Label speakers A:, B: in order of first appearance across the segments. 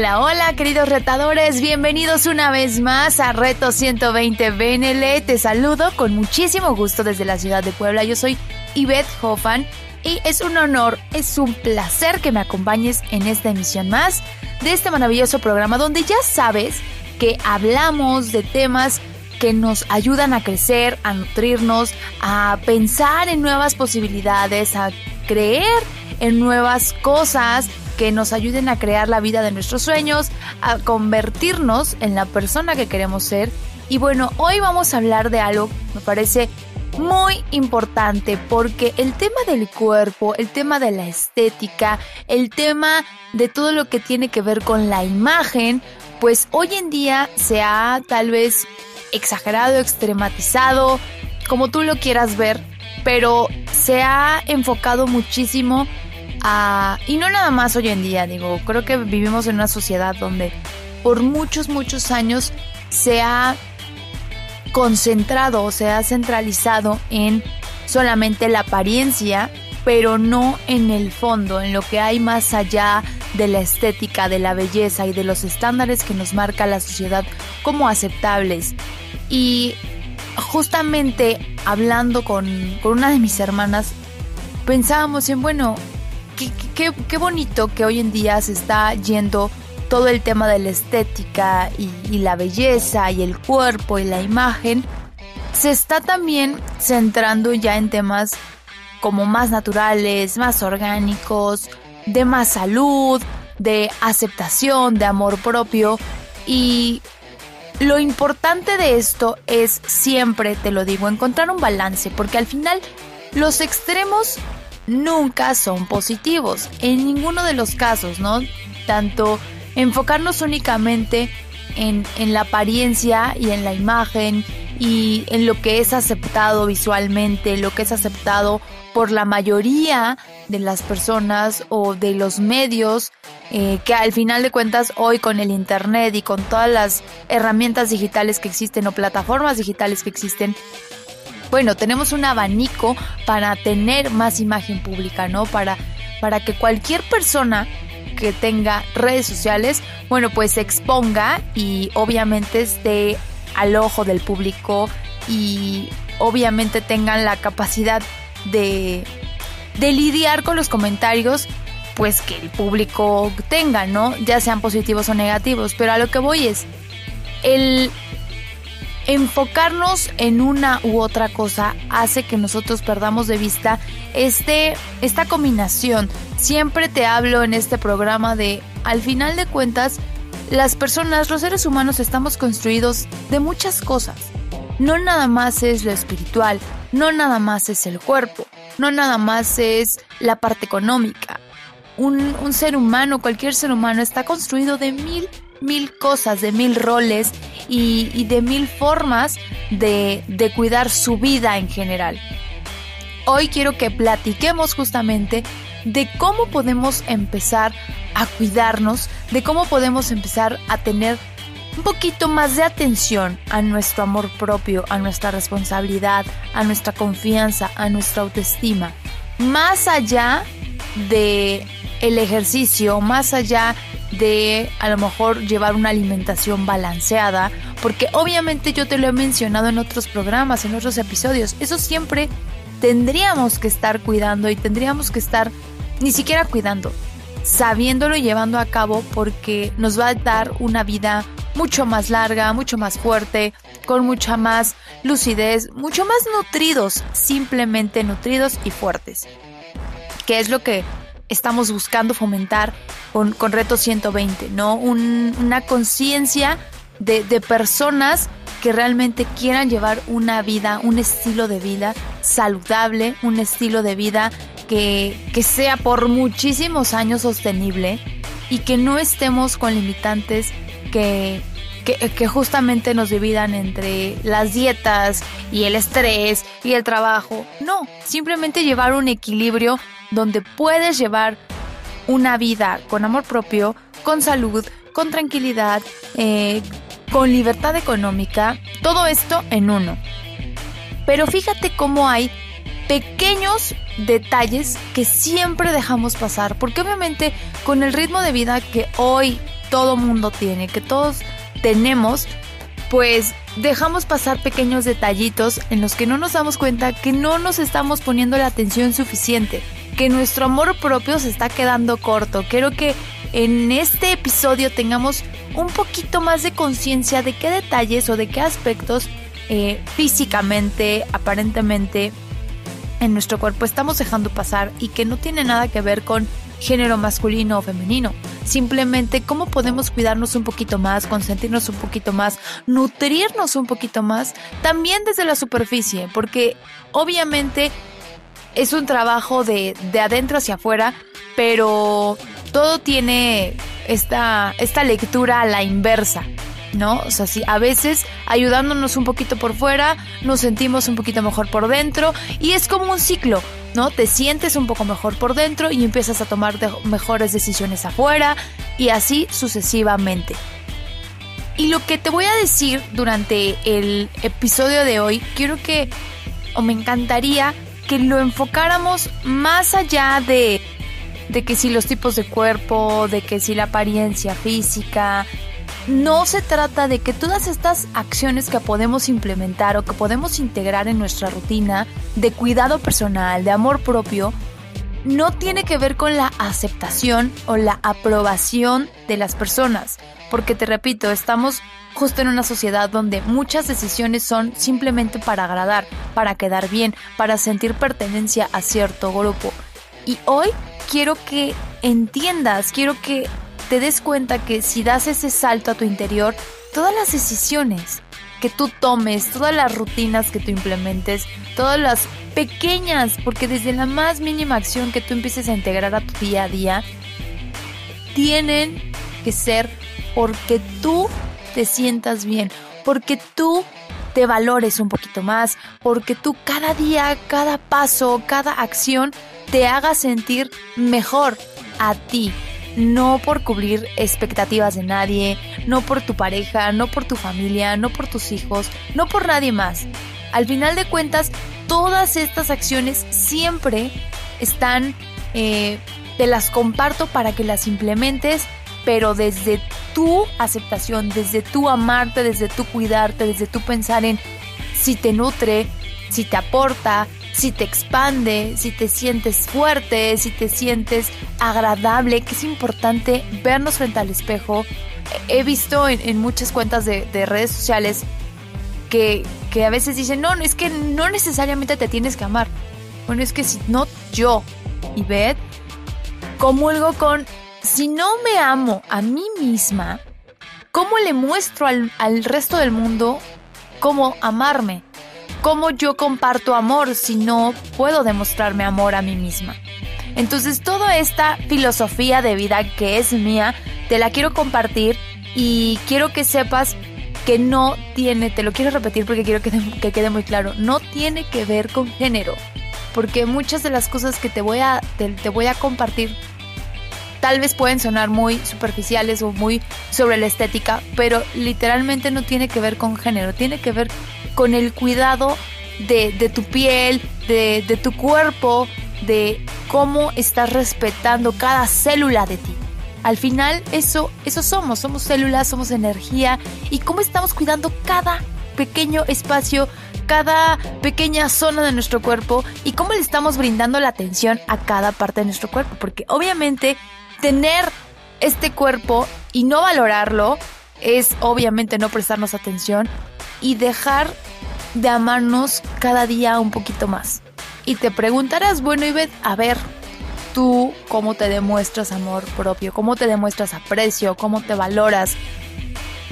A: Hola, hola, queridos retadores, bienvenidos una vez más a Reto 120 BNL. Te saludo con muchísimo gusto desde la ciudad de Puebla. Yo soy Yvette Hoffan y es un honor, es un placer que me acompañes en esta emisión más de este maravilloso programa donde ya sabes que hablamos de temas que nos ayudan a crecer, a nutrirnos, a pensar en nuevas posibilidades, a creer en nuevas cosas que nos ayuden a crear la vida de nuestros sueños, a convertirnos en la persona que queremos ser. Y bueno, hoy vamos a hablar de algo que me parece muy importante porque el tema del cuerpo, el tema de la estética, el tema de todo lo que tiene que ver con la imagen, pues hoy en día se ha tal vez exagerado, extrematizado, como tú lo quieras ver, pero se ha enfocado muchísimo y no nada más hoy en día, digo, creo que vivimos en una sociedad donde por muchos, muchos años se ha concentrado o se ha centralizado en solamente la apariencia, pero no en el fondo, en lo que hay más allá de la estética, de la belleza y de los estándares que nos marca la sociedad como aceptables. Y justamente hablando con, con una de mis hermanas, pensábamos en, bueno, qué, bonito que hoy en día se está yendo todo el tema de la estética y, y, la belleza y el cuerpo y la imagen, se está también centrando ya en temas como más naturales, más orgánicos, de más salud, de aceptación, de amor propio. Y lo importante de esto es siempre, te lo digo, encontrar un balance, porque al final los extremos nunca son positivos, en ninguno de los casos, ¿no? Tanto enfocarnos únicamente en, la apariencia y en la imagen y en lo que es aceptado visualmente, lo que es aceptado por la mayoría de las personas o de los medios, eh, que al final de cuentas hoy con el Internet y con todas las herramientas digitales que existen o plataformas digitales que existen, bueno, tenemos un abanico para tener más imagen pública, ¿no? Para, para que cualquier persona que tenga redes sociales, bueno, pues se exponga y obviamente esté al ojo del público y obviamente tengan la capacidad de, de lidiar con los comentarios pues que el público tenga, ¿no? Ya sean positivos o negativos, pero a lo que voy es el enfocarnos en una u otra cosa hace que nosotros perdamos de vista este, esta combinación. Siempre te hablo en este programa de, al final de cuentas, las personas, los seres humanos estamos construidos de muchas cosas. No nada más es lo espiritual, no nada más es el cuerpo, no nada más es la parte económica. Un, un ser humano, cualquier ser humano, está construido de mil mil cosas, de mil roles y, de mil formas de, de cuidar su vida en general. Hoy quiero que platiquemos justamente de cómo podemos empezar a cuidarnos, de cómo podemos empezar a tener un poquito más de atención a nuestro amor propio, a nuestra responsabilidad, a nuestra confianza, a nuestra autoestima. Más allá de el ejercicio, más allá de a lo mejor llevar una alimentación balanceada, porque obviamente yo te lo he mencionado en otros programas, en otros episodios, eso siempre tendríamos que estar cuidando y tendríamos que estar ni siquiera cuidando, sabiéndolo y llevando a cabo porque nos va a dar una vida mucho más larga, mucho más fuerte, con mucha más lucidez, mucho más nutridos, simplemente nutridos y fuertes. Que es lo que estamos buscando fomentar con, con Reto 120, ¿no? una conciencia de, de personas que realmente quieran llevar una vida, un estilo de vida saludable, un estilo de vida que, que sea por muchísimos años sostenible y que no estemos con limitantes que, que, justamente nos dividan entre las dietas y el estrés y el trabajo. No, simplemente llevar un equilibrio donde puedes llevar una vida con amor propio, con salud, con tranquilidad, eh, con libertad económica, todo esto en uno. Pero fíjate cómo hay pequeños detalles que siempre dejamos pasar, porque obviamente con el ritmo de vida que hoy todo mundo tiene, que todos tenemos, pues dejamos pasar pequeños detallitos en los que no nos damos cuenta que no nos estamos poniendo la atención suficiente, que nuestro amor propio se está quedando corto. Quiero que en este episodio tengamos un poquito más de conciencia de qué detalles o de qué aspectos eh, físicamente, aparentemente, en nuestro cuerpo estamos dejando pasar y que no tiene nada que ver con género masculino o femenino. Simplemente cómo podemos cuidarnos un poquito más, consentirnos un poquito más, nutrirnos un poquito más, también desde la superficie, porque obviamente es un trabajo de, de adentro hacia afuera, pero todo tiene esta, esta lectura a la inversa. ¿No? O sea, a veces ayudándonos un poquito por fuera, nos sentimos un poquito mejor por dentro y es como un ciclo, ¿no? Te sientes un poco mejor por dentro y empiezas a tomar mejores decisiones afuera y así sucesivamente. Y lo que te voy a decir durante el episodio de hoy, quiero que, o me encantaría que lo enfocáramos más allá de de que si los tipos de cuerpo, de que si la apariencia física, no se trata de que todas estas acciones que podemos implementar o que podemos integrar en nuestra rutina de cuidado personal, de amor propio, no tiene que ver con la aceptación o la aprobación de las personas. Porque te repito, estamos justo en una sociedad donde muchas decisiones son simplemente para agradar, para quedar bien, para sentir pertenencia a cierto grupo. Y hoy quiero que entiendas, quiero que te des cuenta que si das ese salto a tu interior, todas las decisiones que tú tomes, todas las rutinas que tú implementes, todas las pequeñas, porque desde la más mínima acción que tú empieces a integrar a tu día a día, tienen que ser porque tú te sientas bien, porque tú te valores un poquito más, porque tú cada día, cada paso, cada acción te haga sentir mejor a ti, no por cubrir expectativas de nadie, no por tu pareja, no por tu familia, no por tus hijos, no por nadie más. Al final de cuentas, todas estas acciones siempre están, eh, te las comparto para que las implementes, pero desde tu aceptación, desde tu amarte, desde tu cuidarte, desde tu pensar en si te nutre, si te aporta, si te expande, si te sientes fuerte, si te sientes agradable, que es importante vernos frente al espejo. He visto en, muchas cuentas de, redes sociales que, que, a veces dicen, no, es que no necesariamente te tienes que amar. Bueno, es que si no yo y Beth comulgo con, si no me amo a mí misma, ¿cómo le muestro al, al resto del mundo cómo amarme? ¿Cómo yo comparto amor si no puedo demostrarme amor a mí misma? Entonces toda esta filosofía de vida que es mía, te la quiero compartir y quiero que sepas que no tiene, te lo quiero repetir porque quiero que, que quede muy claro, no tiene que ver con género. Porque muchas de las cosas que te voy a, te voy a compartir tal vez pueden sonar muy superficiales o muy sobre la estética, pero literalmente no tiene que ver con género, tiene que ver con el cuidado de, tu piel, de, tu cuerpo, de cómo estás respetando cada célula de ti. Al final eso, eso somos, somos células, somos energía y cómo estamos cuidando cada pequeño espacio, cada pequeña zona de nuestro cuerpo y cómo le estamos brindando la atención a cada parte de nuestro cuerpo. Porque obviamente tener este cuerpo y no valorarlo es obviamente no prestarnos atención y dejar de amarnos cada día un poquito más. Y te preguntarás, bueno, Ivette, a ver, tú cómo te demuestras amor propio, cómo te demuestras aprecio, cómo te valoras.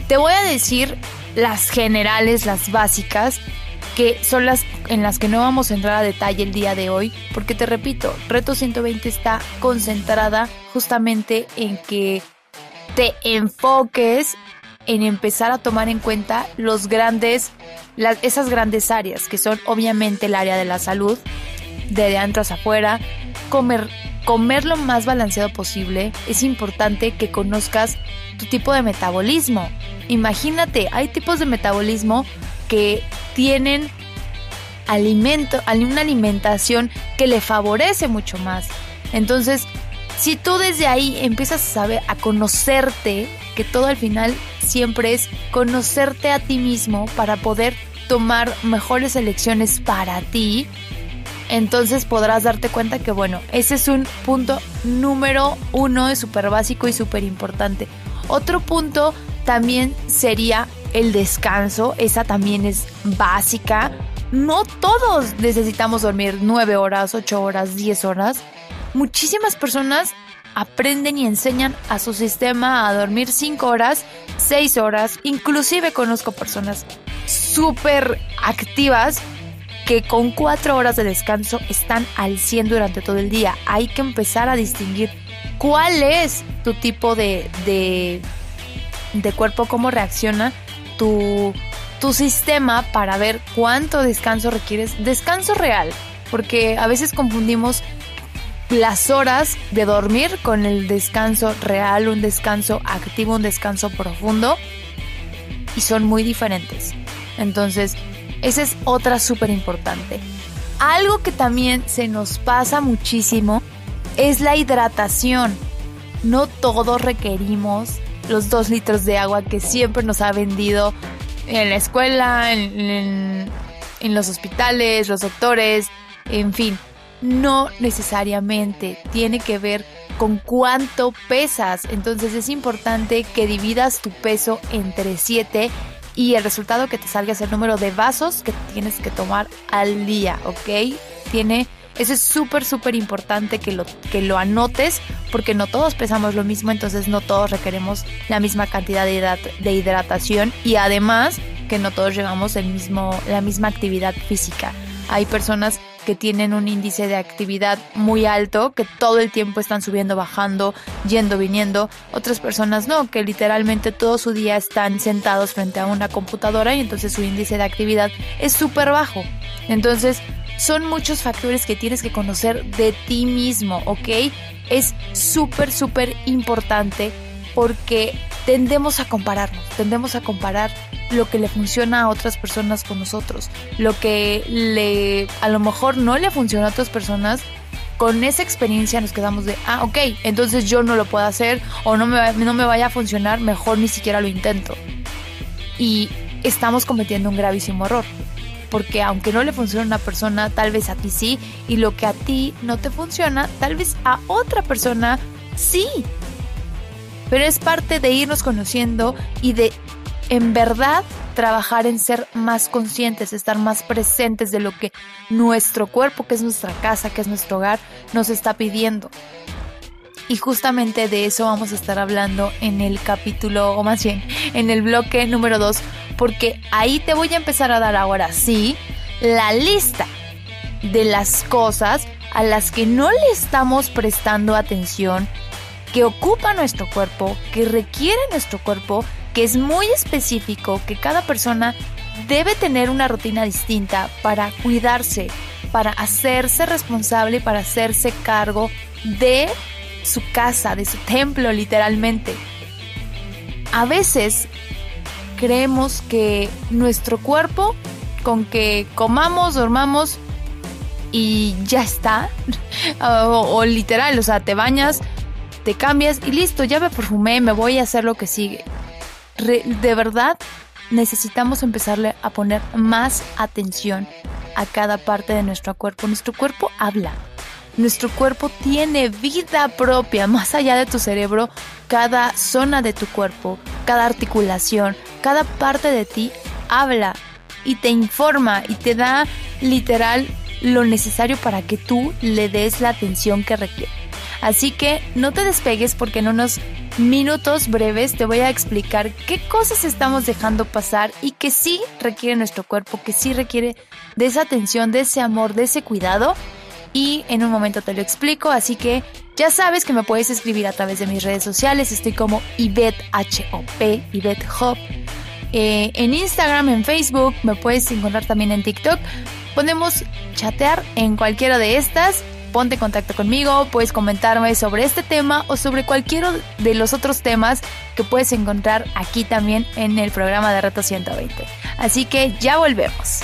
A: Te voy a decir las generales, las básicas, que son las en las que no vamos a entrar a detalle el día de hoy, porque te repito, Reto 120 está concentrada justamente en que te enfoques en empezar a tomar en cuenta los grandes, esas grandes áreas, que son obviamente el área de la salud, de adentro hacia afuera, comer, comer lo más balanceado posible. Es importante que conozcas tu tipo de metabolismo. Imagínate, hay tipos de metabolismo que tienen alimento, una alimentación que le favorece mucho más. Entonces, si tú desde ahí empiezas a saber, a conocerte, que todo al final siempre es conocerte a ti mismo para poder tomar mejores elecciones para ti, entonces podrás darte cuenta que bueno, ese es un punto número uno, es súper básico y súper importante. Otro punto también sería el descanso, esa también es básica. No todos necesitamos dormir 9 horas, 8 horas, 10 horas. Muchísimas personas aprenden y enseñan a su sistema a dormir 5 horas, 6 horas. Inclusive conozco personas súper activas que con 4 horas de descanso están al 100 durante todo el día. Hay que empezar a distinguir cuál es tu tipo de, de, de cuerpo, cómo reacciona tu, tu sistema para ver cuánto descanso requieres. Descanso real, porque a veces confundimos las horas de dormir con el descanso real, un descanso activo, un descanso profundo y son muy diferentes. Entonces, esa es otra súper importante. Algo que también se nos pasa muchísimo es la hidratación. No todos requerimos los dos litros de agua que siempre nos ha vendido en la escuela, en, en los hospitales, los doctores, en fin no necesariamente tiene que ver con cuánto pesas. Entonces es importante que dividas tu peso entre 7 y el resultado que te salga es el número de vasos que tienes que tomar al día, ¿ok? Tiene, eso es súper, súper importante que lo, que lo anotes porque no todos pesamos lo mismo, entonces no todos requeremos la misma cantidad de, de hidratación y además que no todos llevamos el mismo, la misma actividad física. Hay personas que tienen un índice de actividad muy alto, que todo el tiempo están subiendo, bajando, yendo, viniendo. Otras personas no, que literalmente todo su día están sentados frente a una computadora y entonces su índice de actividad es súper bajo. Entonces, son muchos factores que tienes que conocer de ti mismo, ¿ok? Es súper, súper importante porque tendemos a compararnos, tendemos a comparar lo que le funciona a otras personas con nosotros, lo que le a lo mejor no le funciona a otras personas. Con esa experiencia nos quedamos de, ah, ok, entonces yo no lo puedo hacer o no me, no me vaya a funcionar, mejor ni siquiera lo intento. Y estamos cometiendo un gravísimo error porque aunque no le funcione a una persona, tal vez a ti sí, y lo que a ti no te funciona, tal vez a otra persona sí. Pero es parte de irnos conociendo y de en verdad trabajar en ser más conscientes, estar más presentes de lo que nuestro cuerpo, que es nuestra casa, que es nuestro hogar, nos está pidiendo. Y justamente de eso vamos a estar hablando en el capítulo, o más bien, en el bloque número 2, porque ahí te voy a empezar a dar ahora sí la lista de las cosas a las que no le estamos prestando atención, que ocupa nuestro cuerpo, que requiere nuestro cuerpo que es muy específico, que cada persona debe tener una rutina distinta para cuidarse, para hacerse responsable, para hacerse cargo de su casa, de su templo literalmente. A veces creemos que nuestro cuerpo, con que comamos, dormamos y ya está, o, literal, o sea, te bañas, te cambias y listo, ya me perfumé, me voy a hacer lo que sigue de verdad necesitamos empezarle a poner más atención a cada parte de nuestro cuerpo. Nuestro cuerpo habla. Nuestro cuerpo tiene vida propia, más allá de tu cerebro, cada zona de tu cuerpo, cada articulación, cada parte de ti habla y te informa y te da literal lo necesario para que tú le des la atención que requiere. Así que no te despegues porque no nos minutos breves te voy a explicar qué cosas estamos dejando pasar y que sí requiere nuestro cuerpo, que sí requiere de esa atención, de ese amor, de ese cuidado. Y en un momento te lo explico, así que ya sabes que me puedes escribir a través de mis redes sociales. Estoy como Ivette H-O-P, Ivette Hop. Eh, en Instagram, en Facebook, me puedes encontrar también en TikTok. Podemos chatear en cualquiera de estas ponte en contacto conmigo, puedes comentarme sobre este tema o sobre cualquiera de los otros temas que puedes encontrar aquí también en el programa de Reto 120. Así que ya volvemos.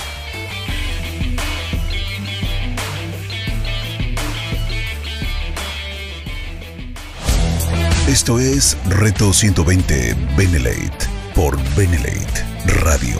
B: Esto es Reto 120 Benelate por Benelate Radio.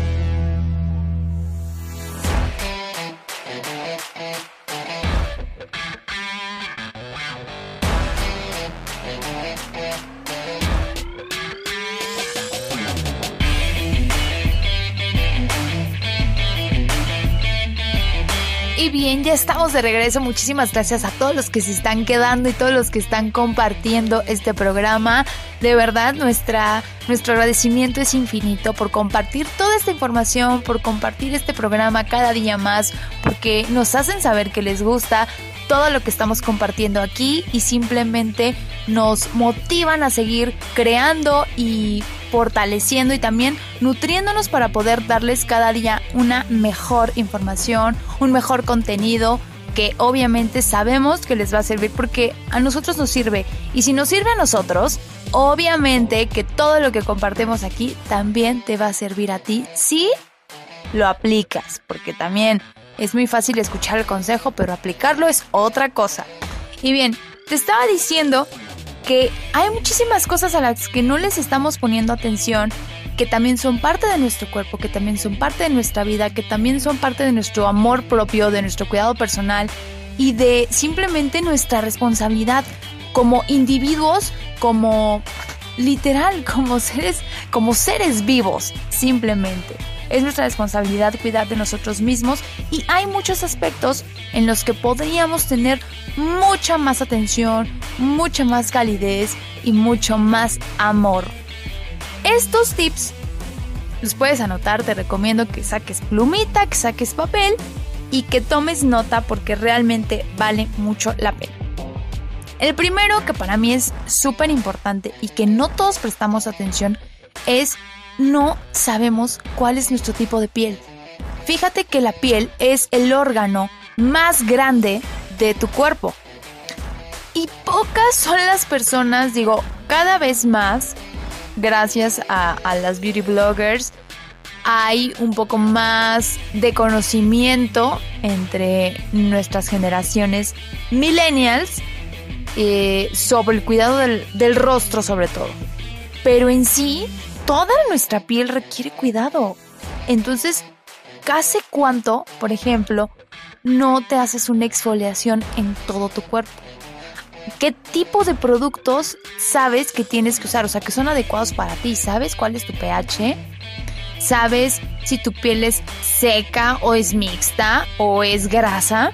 A: bien, ya estamos de regreso. Muchísimas gracias a todos los que se están quedando y todos los que están compartiendo este programa. De verdad, nuestra, nuestro agradecimiento es infinito por compartir toda esta información, por compartir este programa cada día más, porque nos hacen saber que les gusta todo lo que estamos compartiendo aquí y simplemente nos motivan a seguir creando y fortaleciendo y también nutriéndonos para poder darles cada día una mejor información, un mejor contenido que obviamente sabemos que les va a servir porque a nosotros nos sirve. Y si nos sirve a nosotros, obviamente que todo lo que compartimos aquí también te va a servir a ti si lo aplicas, porque también es muy fácil escuchar el consejo, pero aplicarlo es otra cosa. Y bien, te estaba diciendo que hay muchísimas cosas a las que no les estamos poniendo atención, que también son parte de nuestro cuerpo, que también son parte de nuestra vida, que también son parte de nuestro amor propio, de nuestro cuidado personal y de simplemente nuestra responsabilidad como individuos, como literal, como seres, como seres vivos, simplemente. Es nuestra responsabilidad cuidar de nosotros mismos y hay muchos aspectos en los que podríamos tener mucha más atención, mucha más calidez y mucho más amor. Estos tips los puedes anotar, te recomiendo que saques plumita, que saques papel y que tomes nota porque realmente vale mucho la pena. El primero que para mí es súper importante y que no todos prestamos atención es no sabemos cuál es nuestro tipo de piel. Fíjate que la piel es el órgano más grande de tu cuerpo. Y pocas son las personas, digo, cada vez más, gracias a, las beauty bloggers, hay un poco más de conocimiento entre nuestras generaciones millennials eh, sobre el cuidado del rostro sobre todo. Pero en sí, toda nuestra piel requiere cuidado. Entonces, ¿hace cuánto, por ejemplo, no te haces una exfoliación en todo tu cuerpo? ¿Qué tipo de productos sabes que tienes que usar? O sea, que son adecuados para ti. ¿Sabes cuál es tu pH? ¿Sabes si tu piel es seca o es mixta o es grasa?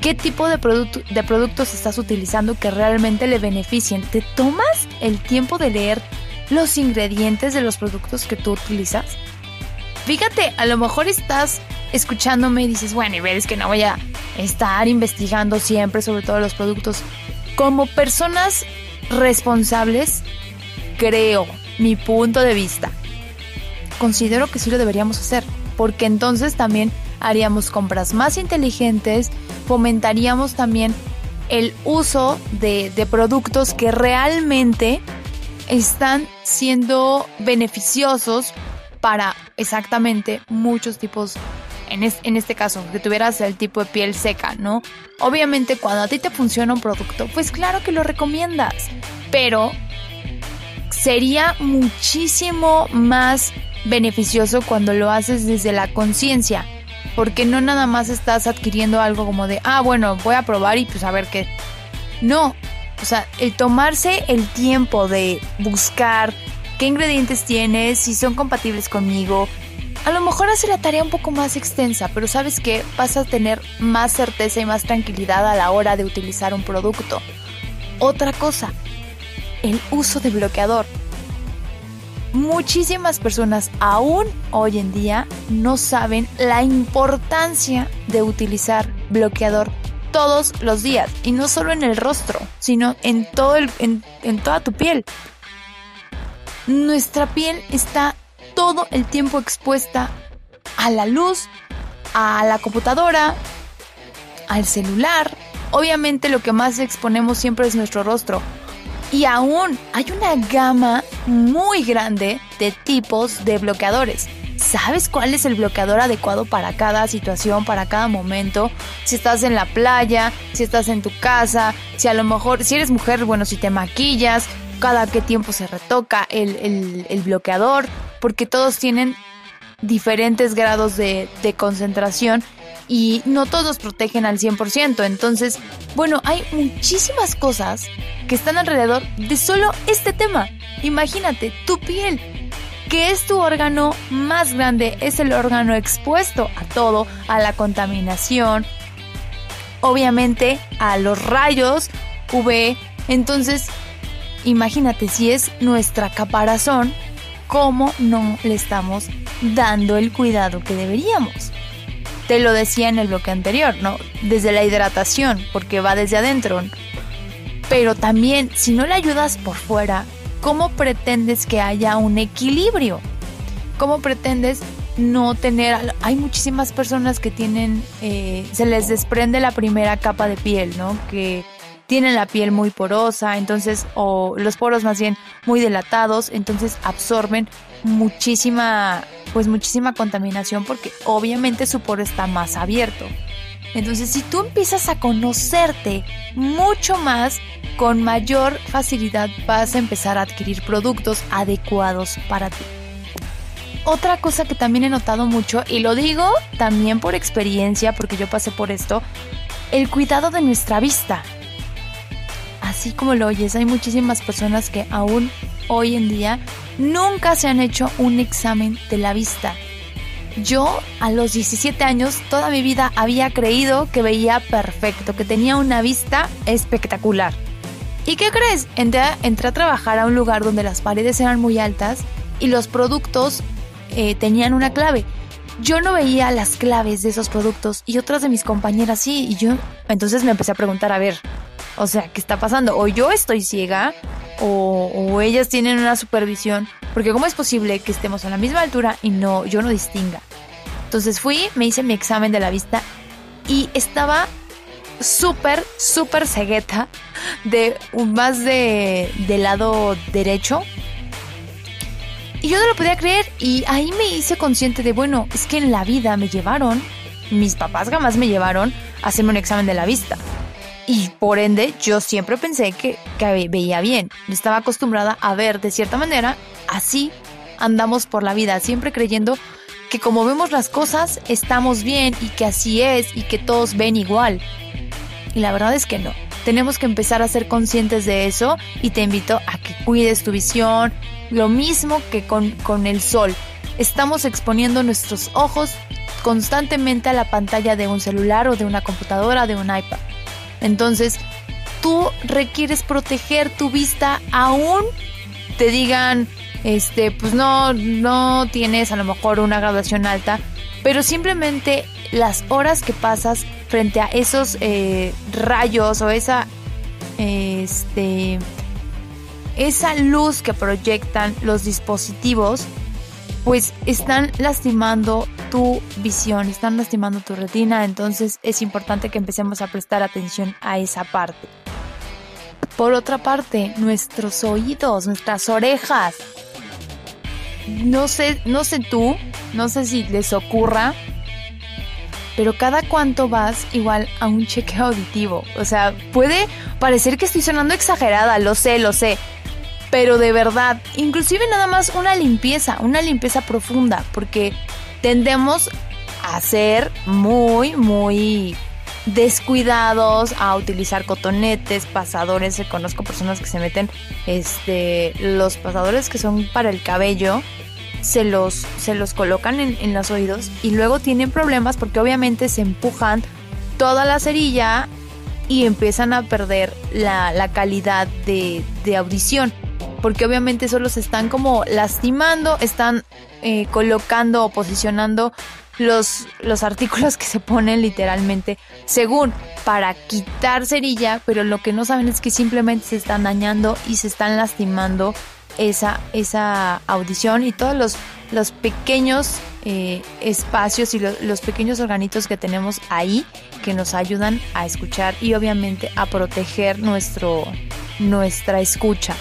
A: ¿Qué tipo de, de productos estás utilizando que realmente le beneficien? ¿Te tomas el tiempo de leer los ingredientes de los productos que tú utilizas? Fíjate, a lo mejor estás escuchándome y dices, bueno, y ves que no voy a estar investigando siempre sobre todos los productos. Como personas responsables, creo, mi punto de vista, considero que sí lo deberíamos hacer, porque entonces también haríamos compras más inteligentes, fomentaríamos también el uso de, de productos que realmente están siendo beneficiosos para exactamente muchos tipos, en, en, este caso, que tuvieras el tipo de piel seca, ¿no? Obviamente cuando a ti te funciona un producto, pues claro que lo recomiendas, pero sería muchísimo más beneficioso cuando lo haces desde la conciencia, porque no nada más estás adquiriendo algo como de, ah, bueno, voy a probar y pues a ver qué. No, o sea, el tomarse el tiempo de buscar, qué ingredientes tiene, si son compatibles conmigo. A lo mejor hace la tarea un poco más extensa, pero sabes que vas a tener más certeza y más tranquilidad a la hora de utilizar un producto. Otra cosa, el uso de bloqueador. Muchísimas personas aún hoy en día no saben la importancia de utilizar bloqueador todos los días y no solo en el rostro, sino en todo el, en, en toda tu piel. Nuestra piel está todo el tiempo expuesta a la luz, a la computadora, al celular. Obviamente lo que más exponemos siempre es nuestro rostro. Y aún hay una gama muy grande de tipos de bloqueadores. ¿Sabes cuál es el bloqueador adecuado para cada situación, para cada momento? Si estás en la playa, si estás en tu casa, si a lo mejor, si eres mujer, bueno, si te maquillas, cada qué tiempo se retoca el, bloqueador, porque todos tienen diferentes grados de, de concentración y no todos protegen al 100%. Entonces, bueno, hay muchísimas cosas que están alrededor de solo este tema. Imagínate, tu piel, que es tu órgano más grande, es el órgano expuesto a todo, a la contaminación, obviamente a los rayos UV. Entonces, imagínate si es nuestra caparazón, ¿cómo no le estamos dando el cuidado que deberíamos? Te lo decía en el bloque anterior, ¿no? Desde la hidratación, porque va desde adentro. Pero también, si no le ayudas por fuera, ¿cómo pretendes que haya un equilibrio? ¿Cómo pretendes no tener... Hay muchísimas personas que tienen... Eh, se les desprende la primera capa de piel, ¿no? Que tienen la piel muy porosa, entonces, o los poros más bien muy dilatados, entonces absorben muchísima, pues muchísima contaminación porque obviamente su poro está más abierto. Entonces, si tú empiezas a conocerte mucho más, con mayor facilidad vas a empezar a adquirir productos adecuados para ti. Otra cosa que también he notado mucho, y lo digo también por experiencia, porque yo pasé por esto, el cuidado de nuestra vista. Así como lo oyes, hay muchísimas personas que aún hoy en día nunca se han hecho un examen de la vista. Yo a los 17 años toda mi vida había creído que veía perfecto, que tenía una vista espectacular. ¿Y qué crees? Entré, a trabajar a un lugar donde las paredes eran muy altas y los productos eh, tenían una clave. Yo no veía las claves de esos productos y otras de mis compañeras sí. Y yo entonces me empecé a preguntar, a ver, o sea, ¿qué está pasando? O yo estoy ciega o, ellas tienen una supervisión, porque ¿cómo es posible que estemos a la misma altura y no yo no distinga? Entonces fui, me hice mi examen de la vista y estaba súper, súper cegueta de más de del lado derecho. Y yo no lo podía creer y ahí me hice consciente de, bueno, es que en la vida me llevaron, mis papás jamás me llevaron a hacerme un examen de la vista. Y por ende, yo siempre pensé que, veía bien. Estaba acostumbrada a ver de cierta manera, así andamos por la vida, siempre creyendo que como vemos las cosas, estamos bien y que así es y que todos ven igual. Y la verdad es que no. Tenemos que empezar a ser conscientes de eso y te invito a que cuides tu visión, lo mismo que con, con el sol. Estamos exponiendo nuestros ojos constantemente a la pantalla de un celular o de una computadora, de un iPad. Entonces, tú requieres proteger tu vista aún te digan, este, pues no, no tienes a lo mejor una graduación alta, pero simplemente las horas que pasas frente a esos eh, rayos o esa, este, esa luz que proyectan los dispositivos, pues están lastimando tu visión, están lastimando tu retina, entonces es importante que empecemos a prestar atención a esa parte. Por otra parte, nuestros oídos, nuestras orejas. No sé, no sé tú, no sé si les ocurra, pero cada cuánto vas igual a un chequeo auditivo. O sea, puede parecer que estoy sonando exagerada, lo sé, lo sé, pero de verdad, inclusive nada más una limpieza, una limpieza profunda, porque tendemos a ser muy, muy descuidados a utilizar cotonetes, pasadores. Conozco personas que se meten este, los pasadores que son para el cabello. Se los, se los colocan en, los oídos y luego tienen problemas porque obviamente se empujan toda la cerilla y empiezan a perder la, calidad de, de, audición. Porque obviamente solo se están como lastimando, están eh, colocando o posicionando los, los artículos que se ponen literalmente según para quitar cerilla, pero lo que no saben es que simplemente se están dañando y se están lastimando esa, esa audición y todos los, los pequeños eh, espacios y los pequeños organitos que tenemos ahí que nos ayudan a escuchar y obviamente a proteger nuestro, nuestra escucha.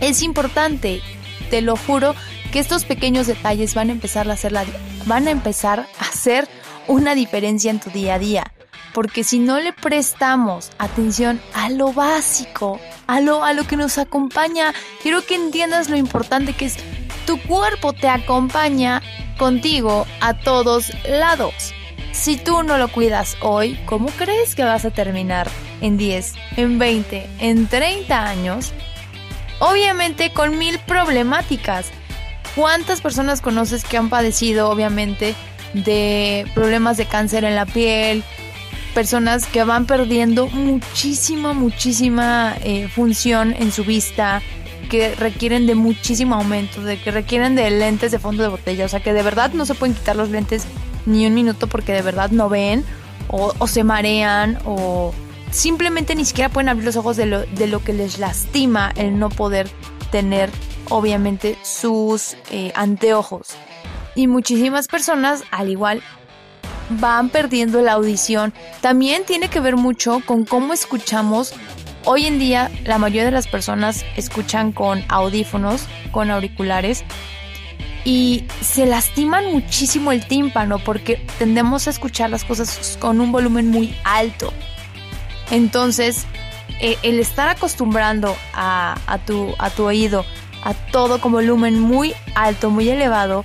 A: Es importante, te lo juro, que estos pequeños detalles van a empezar a hacer la, van a empezar a hacer una diferencia en tu día a día. Porque si no le prestamos atención a lo básico, a lo, a lo que nos acompaña, quiero que entiendas lo importante que es tu cuerpo te acompaña contigo a todos lados. Si tú no lo cuidas hoy, ¿cómo crees que vas a terminar en 10, en 20, en 30 años? Obviamente con mil problemáticas. ¿Cuántas personas conoces que han padecido, obviamente, de problemas de cáncer en la piel? Personas que van perdiendo muchísima, muchísima eh, función en su vista, que requieren de muchísimo aumento, de que requieren de lentes de fondo de botella, o sea que de verdad no se pueden quitar los lentes ni un minuto porque de verdad no ven o, o se marean o simplemente ni siquiera pueden abrir los ojos de lo, de lo que les lastima el no poder tener obviamente sus eh, anteojos. Y muchísimas personas, al igual, van perdiendo la audición. También tiene que ver mucho con cómo escuchamos. Hoy en día la mayoría de las personas escuchan con audífonos, con auriculares, y se lastiman muchísimo el tímpano porque tendemos a escuchar las cosas con un volumen muy alto. Entonces, eh, el estar acostumbrando a, tu, a tu oído a todo con volumen muy alto, muy elevado,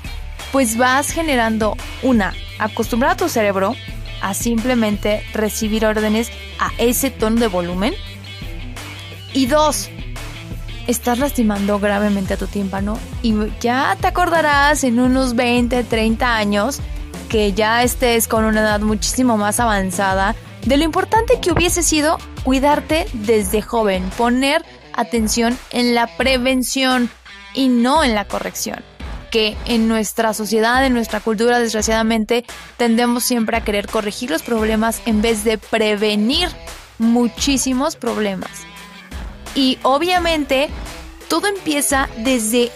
A: pues vas generando una, acostumbrar a tu cerebro a simplemente recibir órdenes a ese tono de volumen. Y dos, estás lastimando gravemente a tu tímpano y ya te acordarás en unos 20, 30 años que ya estés con una edad muchísimo más avanzada de lo importante que hubiese sido cuidarte desde joven, poner atención en la prevención y no en la corrección. Que en nuestra sociedad, en nuestra cultura, desgraciadamente, tendemos siempre a querer corregir los problemas en vez de prevenir muchísimos problemas. Y obviamente, todo empieza desde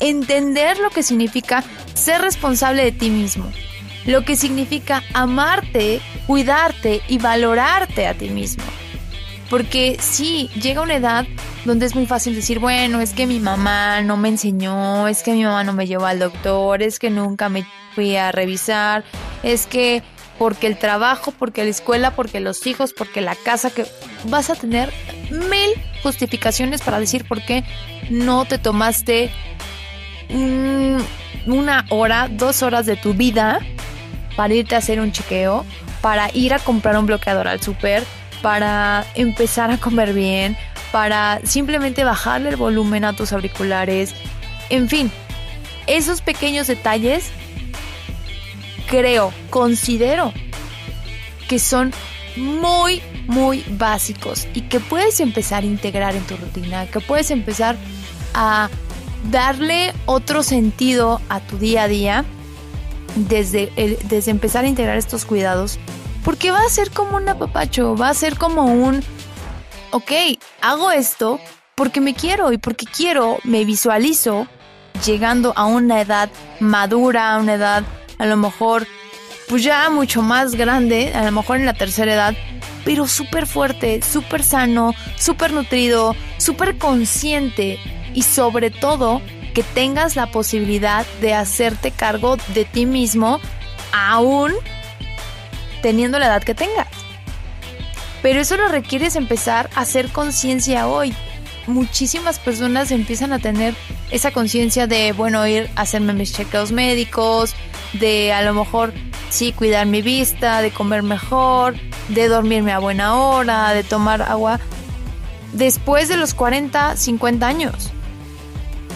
A: entender lo que significa ser responsable de ti mismo, lo que significa amarte, cuidarte y valorarte a ti mismo. Porque sí, llega una edad donde es muy fácil decir, bueno, es que mi mamá no me enseñó, es que mi mamá no me llevó al doctor, es que nunca me fui a revisar, es que porque el trabajo, porque la escuela, porque los hijos, porque la casa, que vas a tener mil justificaciones para decir por qué no te tomaste una hora, dos horas de tu vida para irte a hacer un chequeo, para ir a comprar un bloqueador al súper, para empezar a comer bien, para simplemente bajarle el volumen a tus auriculares. En fin, esos pequeños detalles creo, considero que son muy, muy básicos y que puedes empezar a integrar en tu rutina, que puedes empezar a darle otro sentido a tu día a día desde, desde empezar a integrar estos cuidados porque va a ser como un apapacho, va a ser como un, ok, hago esto porque me quiero y porque quiero, me visualizo llegando a una edad madura, a una edad a lo mejor pues ya mucho más grande, a lo mejor en la tercera edad, pero súper fuerte, súper sano, súper nutrido, súper consciente y sobre todo que tengas la posibilidad de hacerte cargo de ti mismo aún teniendo la edad que tengas. Pero eso lo requiere empezar a hacer conciencia hoy. Muchísimas personas empiezan a tener esa conciencia de, bueno, ir a hacerme mis chequeos médicos, de a lo mejor sí cuidar mi vista, de comer mejor, de dormirme a buena hora, de tomar agua después de los 40, 50 años.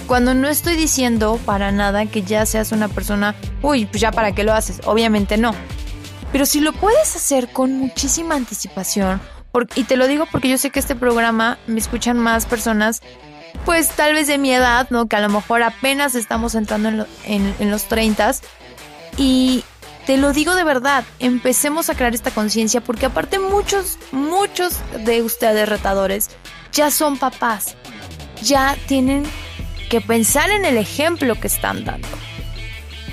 A: Cuando no estoy diciendo para nada que ya seas una persona, uy, pues ya para qué lo haces, obviamente no. Pero si lo puedes hacer con muchísima anticipación, y te lo digo porque yo sé que este programa me escuchan más personas, pues tal vez de mi edad, ¿no? Que a lo mejor apenas estamos entrando en, en los 30 y te lo digo de verdad, empecemos a crear esta conciencia porque aparte muchos, muchos de ustedes retadores ya son papás, ya tienen que pensar en el ejemplo que están dando.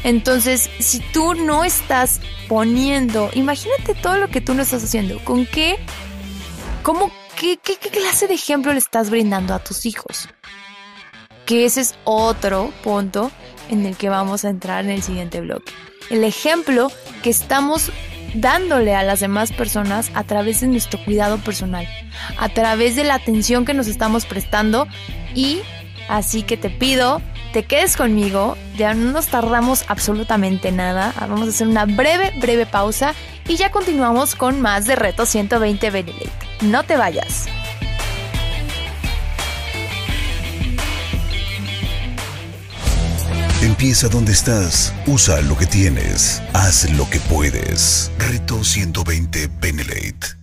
A: Entonces, si tú no estás poniendo, imagínate todo lo que tú no estás haciendo, ¿con qué? ¿Cómo? ¿Qué, qué, qué clase de ejemplo le estás brindando a tus hijos? Que ese es otro punto en el que vamos a entrar en el siguiente bloque el ejemplo que estamos dándole a las demás personas a través de nuestro cuidado personal, a través de la atención que nos estamos prestando y así que te pido, te quedes conmigo, ya no nos tardamos absolutamente nada, vamos a hacer una breve, breve pausa y ya continuamos con más de Reto 120 Benelete. No te vayas.
B: Empieza donde estás, usa lo que tienes, haz lo que puedes. Reto 120 Benelate.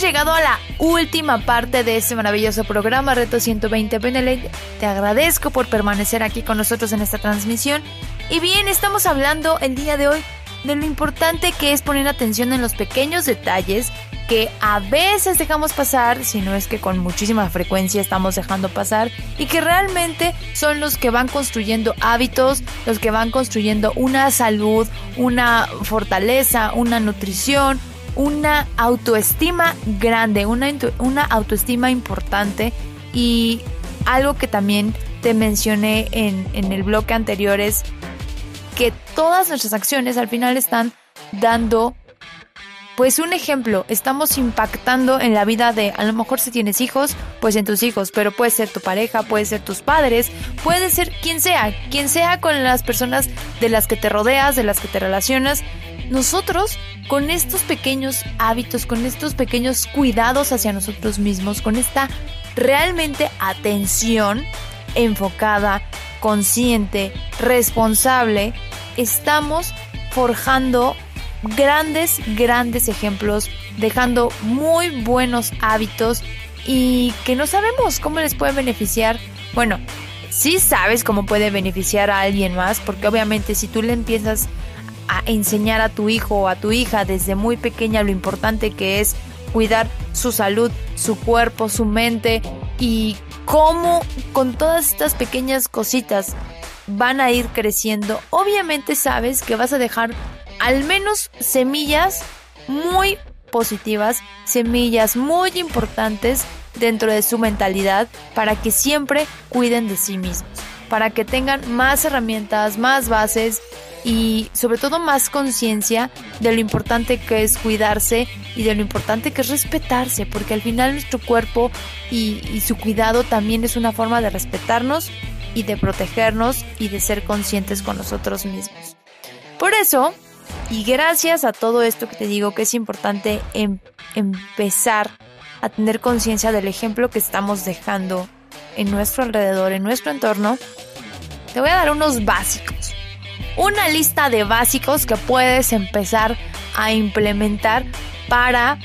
A: llegado a la última parte de este maravilloso programa Reto 120 Benelete. Te agradezco por permanecer aquí con nosotros en esta transmisión. Y bien, estamos hablando el día de hoy de lo importante que es poner atención en los pequeños detalles que a veces dejamos pasar, si no es que con muchísima frecuencia estamos dejando pasar, y que realmente son los que van construyendo hábitos, los que van construyendo una salud, una fortaleza, una nutrición, una autoestima grande, una, una autoestima importante y algo que también te mencioné en, en el bloque anterior es que todas nuestras acciones al final están dando pues un ejemplo, estamos impactando en la vida de, a lo mejor si tienes hijos, pues en tus hijos, pero puede ser tu pareja, puede ser tus padres, puede ser quien sea, quien sea con las personas de las que te rodeas, de las que te relacionas, nosotros, con estos pequeños hábitos, con estos pequeños cuidados hacia nosotros mismos, con esta realmente atención enfocada, consciente, responsable, estamos forjando grandes, grandes ejemplos, dejando muy buenos hábitos y que no sabemos cómo les puede beneficiar. Bueno, sí sabes cómo puede beneficiar a alguien más, porque obviamente si tú le empiezas a enseñar a tu hijo o a tu hija desde muy pequeña lo importante que es cuidar su salud, su cuerpo, su mente y cómo con todas estas pequeñas cositas van a ir creciendo. Obviamente sabes que vas a dejar al menos semillas muy positivas, semillas muy importantes dentro de su mentalidad para que siempre cuiden de sí mismos, para que tengan más herramientas, más bases y sobre todo más conciencia de lo importante que es cuidarse y de lo importante que es respetarse, porque al final nuestro cuerpo y, su cuidado también es una forma de respetarnos y de protegernos y de ser conscientes con nosotros mismos. Por eso, y gracias a todo esto que te digo que es importante em, empezar a tener conciencia del ejemplo que estamos dejando en nuestro alrededor, en nuestro entorno, te voy a dar unos básicos una lista de básicos que puedes empezar a implementar para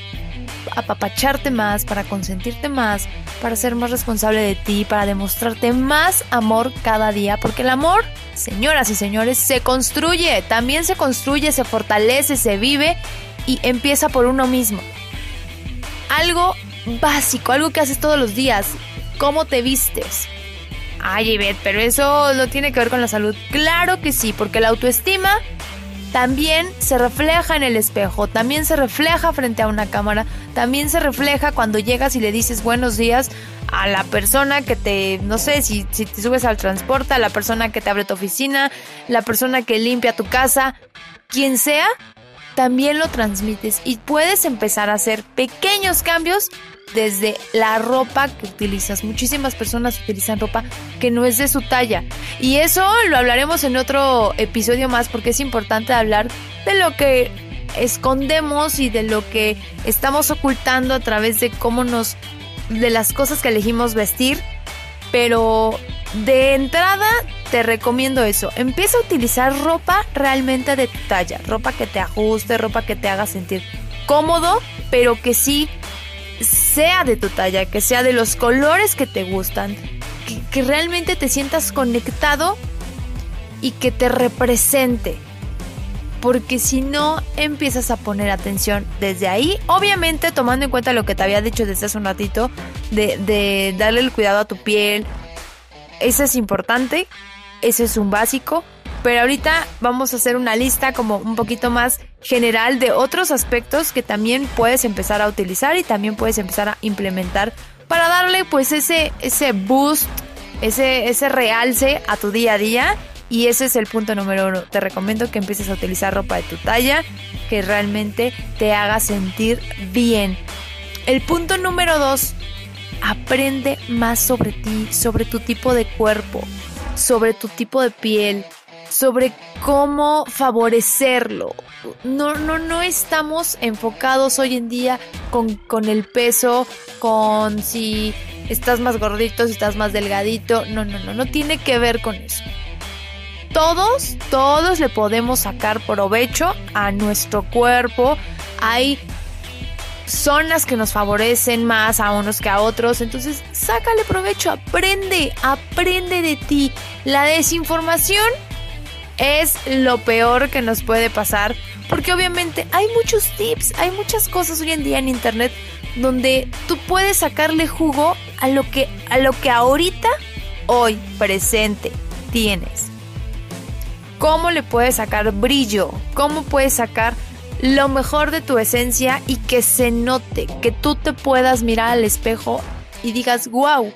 A: apapacharte más, para consentirte más, para ser más responsable de ti, para demostrarte más amor cada día, porque el amor, señoras y señores, se construye, también se construye, se fortalece, se vive y empieza por uno mismo. Algo básico, algo que haces todos los días, cómo te vistes, Ay, Ivette, pero eso no tiene que ver con la salud. Claro que sí, porque la autoestima también se refleja en el espejo, también se refleja frente a una cámara, también se refleja cuando llegas y le dices buenos días a la persona que te, no sé, si, si te subes al transporte, a la persona que te abre tu oficina, la persona que limpia tu casa, quien sea, también lo transmites y puedes empezar a hacer pequeños cambios desde la ropa que utilizas. Muchísimas personas utilizan ropa que no es de su talla. Y eso lo hablaremos en otro episodio más porque es importante hablar de lo que escondemos y de lo que estamos ocultando a través de cómo nos de las cosas que elegimos vestir, pero de entrada te recomiendo eso. Empieza a utilizar ropa realmente de tu talla, ropa que te ajuste, ropa que te haga sentir cómodo, pero que sí sea de tu talla, que sea de los colores que te gustan, que, realmente te sientas conectado y que te represente. Porque si no empiezas a poner atención desde ahí, obviamente tomando en cuenta lo que te había dicho desde hace un ratito, de, darle el cuidado a tu piel, eso es importante, ese es un básico, pero ahorita vamos a hacer una lista como un poquito más general de otros aspectos que también puedes empezar a utilizar y también puedes empezar a implementar para darle pues ese, ese boost, ese, ese realce a tu día a día y ese es el punto número uno. Te recomiendo que empieces a utilizar ropa de tu talla que realmente te haga sentir bien. El punto número dos, aprende más sobre ti, sobre tu tipo de cuerpo, sobre tu tipo de piel, sobre cómo favorecerlo. No, no, no estamos enfocados hoy en día con, con el peso, con si estás más gordito, si estás más delgadito. No, no, no, no tiene que ver con eso todos, todos le podemos sacar provecho a nuestro cuerpo. Hay zonas que nos favorecen más a unos que a otros. Entonces, sácale provecho, aprende, aprende de ti. La desinformación es lo peor que nos puede pasar. Porque obviamente hay muchos tips, hay muchas cosas hoy en día en internet donde tú puedes sacarle jugo a lo que, a lo que ahorita, hoy, presente, tienes cómo le puedes sacar brillo, cómo puedes sacar lo mejor de tu esencia y que se note, que tú te puedas mirar al espejo y digas, wow,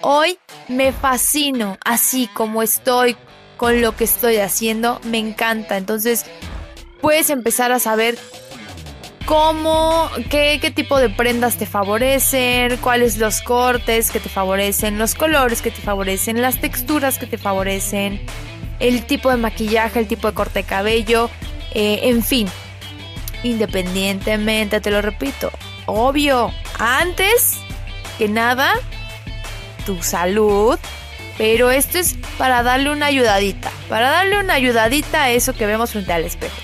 A: hoy me fascino así como estoy con lo que estoy haciendo, me encanta. Entonces puedes empezar a saber cómo, qué, qué tipo de prendas te favorecen, cuáles los cortes que te favorecen, los colores que te favorecen, las texturas que te favorecen el tipo de maquillaje, el tipo de corte de cabello, eh, en fin. Independientemente, te lo repito, obvio, antes que nada, tu salud, pero esto es para darle una ayudadita, para darle una ayudadita a eso que vemos frente al espejo.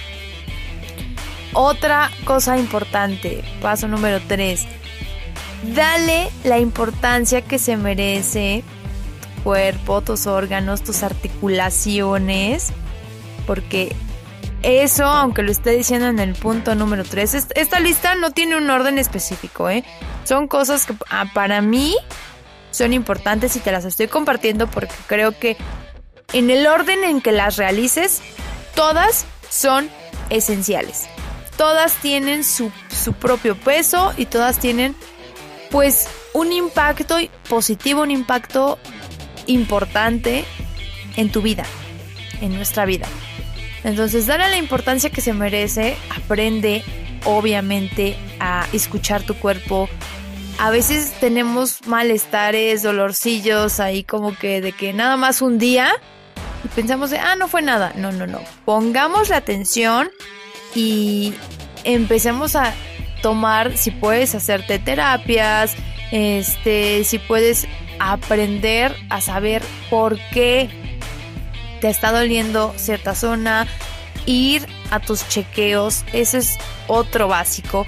A: Otra cosa importante, paso número 3, dale la importancia que se merece cuerpo, tus órganos, tus articulaciones, porque eso, aunque lo esté diciendo en el punto número 3, esta lista no tiene un orden específico, ¿eh? Son cosas que ah, para mí son importantes y te las estoy compartiendo porque creo que en el orden en que las realices, todas son esenciales. Todas tienen su, su propio peso y todas tienen pues un impacto positivo, un impacto importante en tu vida, en nuestra vida. Entonces, dale la importancia que se merece, aprende obviamente a escuchar tu cuerpo. A veces tenemos malestares, dolorcillos ahí como que de que nada más un día y pensamos de, ah, no fue nada. No, no, no. Pongamos la atención y empecemos a tomar, si puedes hacerte terapias, este, si puedes aprender a saber por qué te está doliendo cierta zona, ir a tus chequeos, ese es otro básico,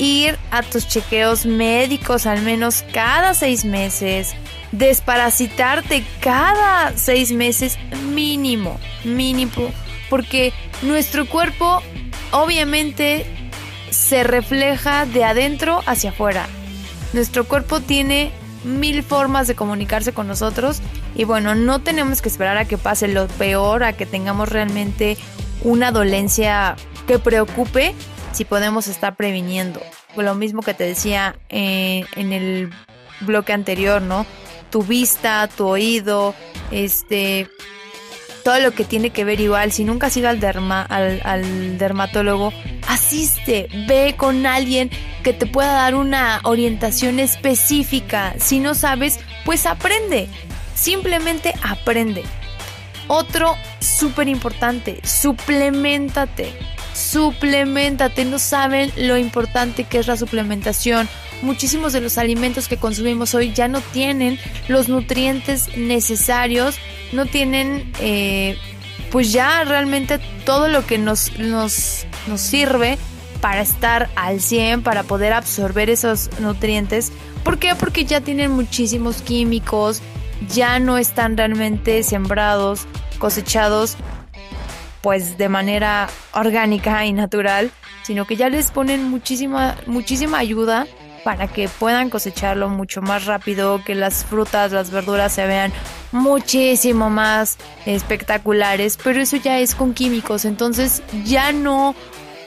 A: ir a tus chequeos médicos al menos cada seis meses, desparasitarte cada seis meses mínimo, mínimo, porque nuestro cuerpo obviamente se refleja de adentro hacia afuera. Nuestro cuerpo tiene mil formas de comunicarse con nosotros y bueno, no tenemos que esperar a que pase lo peor, a que tengamos realmente una dolencia que preocupe si podemos estar previniendo. Lo mismo que te decía eh, en el bloque anterior, ¿no? Tu vista, tu oído, este, todo lo que tiene que ver igual. Si nunca has ido al, derma, al, al dermatólogo, asiste, ve con alguien que te pueda dar una orientación específica. Si no sabes, pues aprende. Simplemente aprende. Otro súper importante, suplementate. Suplementate. No saben lo importante que es la suplementación. Muchísimos de los alimentos que consumimos hoy ya no tienen los nutrientes necesarios, no tienen eh, pues ya realmente todo lo que nos, nos, nos sirve para estar al 100, para poder absorber esos nutrientes. ¿Por qué? Porque ya tienen muchísimos químicos, ya no están realmente sembrados, cosechados pues de manera orgánica y natural, sino que ya les ponen muchísima muchísima ayuda para que puedan cosecharlo mucho más rápido, que las frutas, las verduras se vean muchísimo más espectaculares, pero eso ya es con químicos, entonces ya no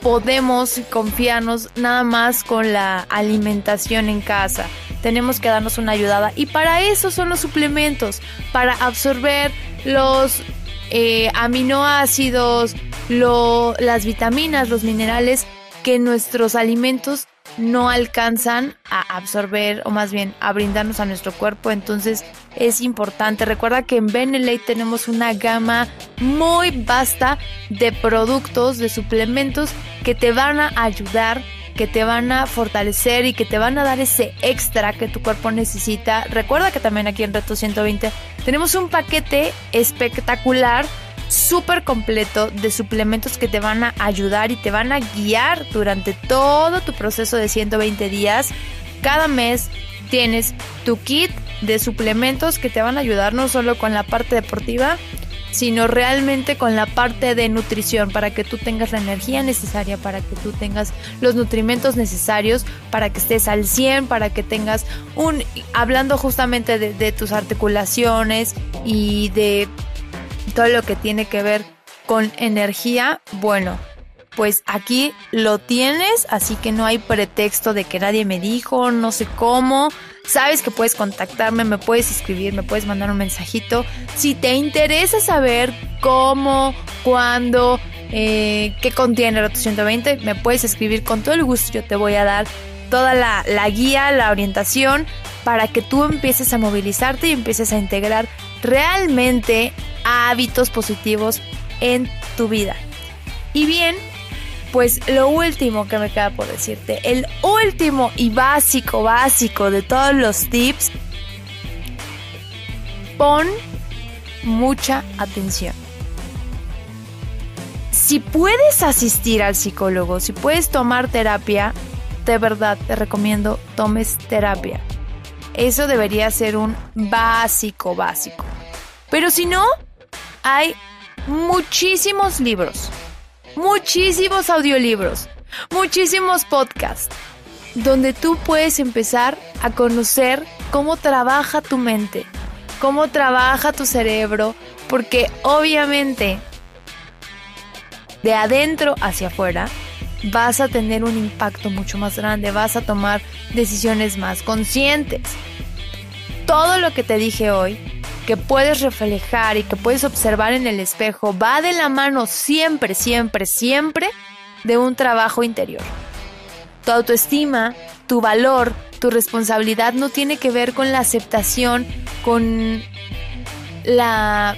A: podemos confiarnos nada más con la alimentación en casa. Tenemos que darnos una ayudada y para eso son los suplementos, para absorber los eh, aminoácidos, las vitaminas, los minerales que nuestros alimentos no alcanzan a absorber o más bien a brindarnos a nuestro cuerpo. Entonces es importante. Recuerda que en Benelate tenemos una gama muy vasta de productos, de suplementos que te van a ayudar que te van a fortalecer y que te van a dar ese extra que tu cuerpo necesita. Recuerda que también aquí en Reto 120 tenemos un paquete espectacular súper completo de suplementos que te van a ayudar y te van a guiar durante todo tu proceso de 120 días. Cada mes tienes tu kit de suplementos que te van a ayudar no solo con la parte deportiva, sino realmente con la parte de nutrición para que tú tengas la energía necesaria, para que tú tengas los nutrimentos necesarios, para que estés al 100, para que tengas un, hablando justamente de, de tus articulaciones y de todo lo que tiene que ver con energía, bueno, pues aquí lo tienes, así que no hay pretexto de que nadie me dijo, no sé cómo. Sabes que puedes contactarme, me puedes escribir, me puedes mandar un mensajito. Si te interesa saber cómo, cuándo, eh, qué contiene el 120, me puedes escribir con todo el gusto. Yo te voy a dar toda la, la guía, la orientación para que tú empieces a movilizarte y empieces a integrar realmente hábitos positivos en tu vida. Y bien, pues lo último que me queda por decirte, el último y básico, básico de todos los tips, pon mucha atención. Si puedes asistir al psicólogo, si puedes tomar terapia, de verdad te recomiendo tomes terapia. Eso debería ser un básico, básico. Pero si no, hay muchísimos libros, muchísimos audiolibros, muchísimos podcasts, donde tú puedes empezar a conocer cómo trabaja tu mente, cómo trabaja tu cerebro, porque obviamente de adentro hacia afuera vas a tener un impacto mucho más grande, vas a tomar decisiones más conscientes. Todo lo que te dije hoy, que puedes reflejar y que puedes observar en el espejo, va de la mano siempre, siempre, siempre de un trabajo interior. Tu autoestima, tu valor, tu responsabilidad no tiene que ver con la aceptación, con la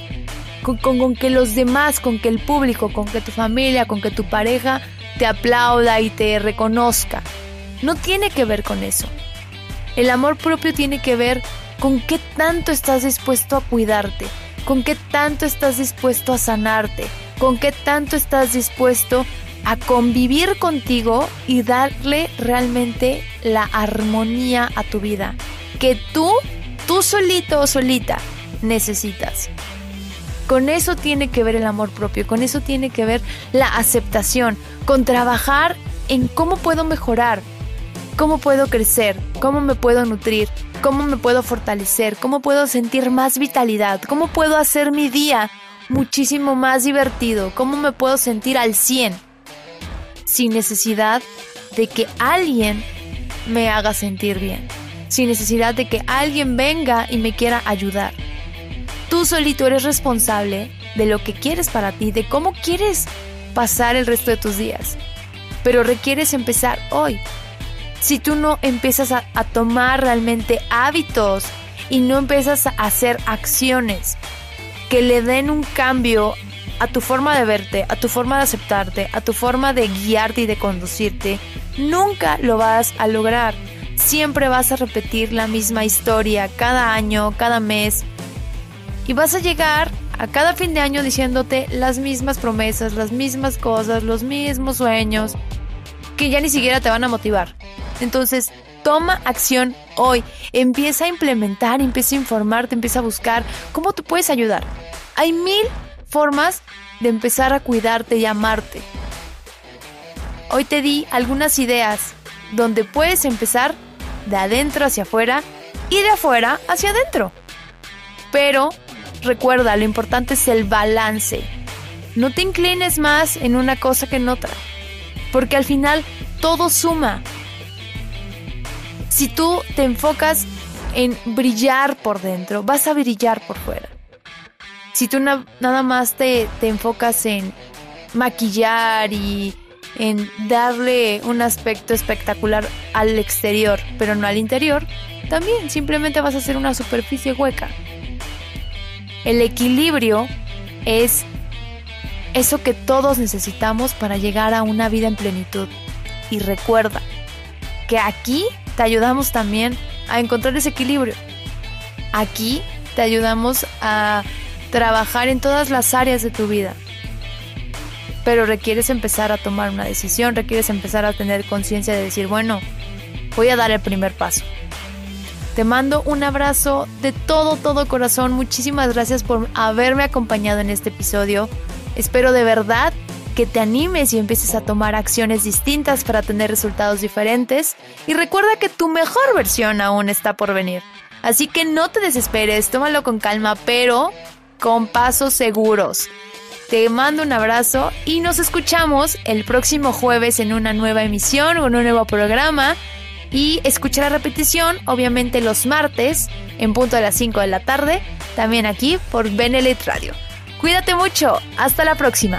A: con, que los demás, con que el público, con que tu familia, con que tu pareja te aplauda y te reconozca. No tiene que ver con eso. El amor propio tiene que ver con qué tanto estás dispuesto a cuidarte, con qué tanto estás dispuesto a sanarte, con qué tanto estás dispuesto a convivir contigo y darle realmente la armonía a tu vida que tú, tú solito o solita necesitas. Con eso tiene que ver el amor propio, con eso tiene que ver la aceptación, con trabajar en cómo puedo mejorar, cómo puedo crecer, cómo me puedo nutrir, cómo me puedo fortalecer, cómo puedo sentir más vitalidad, cómo puedo hacer mi día muchísimo más divertido? ¿Cómo me puedo sentir al 100? Sin necesidad de que alguien me haga sentir bien. Sin necesidad de que alguien venga y me quiera ayudar. Tú solito eres responsable de lo que quieres para ti, de cómo quieres pasar el resto de tus días. Pero requieres empezar hoy. Si tú no empiezas a, tomar realmente hábitos y no empiezas a hacer acciones que le den un cambio a tu forma de verte, a tu forma de aceptarte, a tu forma de guiarte y de conducirte, nunca lo vas a lograr. Siempre vas a repetir la misma historia cada año, cada mes. Y vas a llegar a cada fin de año diciéndote las mismas promesas, las mismas cosas, los mismos sueños, que ya ni siquiera te van a motivar. Entonces, toma acción hoy. Empieza a implementar, empieza a informarte, empieza a buscar cómo tú puedes ayudar. Hay mil formas de empezar a cuidarte y amarte. Hoy te di algunas ideas donde puedes empezar de adentro hacia afuera y de afuera hacia adentro. Pero recuerda, lo importante es el balance. No te inclines más en una cosa que en otra, porque al final todo suma. Si tú te enfocas en brillar por dentro, vas a brillar por fuera. Si tú nada más te, te enfocas en maquillar y en darle un aspecto espectacular al exterior, pero no al interior, también simplemente vas a hacer una superficie hueca. El equilibrio es eso que todos necesitamos para llegar a una vida en plenitud. Y recuerda que aquí te ayudamos también a encontrar ese equilibrio. Aquí te ayudamos a trabajar en todas las áreas de tu vida. Pero requieres empezar a tomar una decisión, requieres empezar a tener conciencia de decir, bueno, voy a dar el primer paso. Te mando un abrazo de todo, todo corazón. Muchísimas gracias por haberme acompañado en este episodio. Espero de verdad que te animes y empieces a tomar acciones distintas para tener resultados diferentes. Y recuerda que tu mejor versión aún está por venir. Así que no te desesperes, tómalo con calma, pero con pasos seguros. Te mando un abrazo y nos escuchamos el próximo jueves en una nueva emisión o en un nuevo programa y escuchar la repetición, obviamente los martes, en punto de las 5 de la tarde, también aquí por Benelit Radio. Cuídate mucho, hasta la próxima.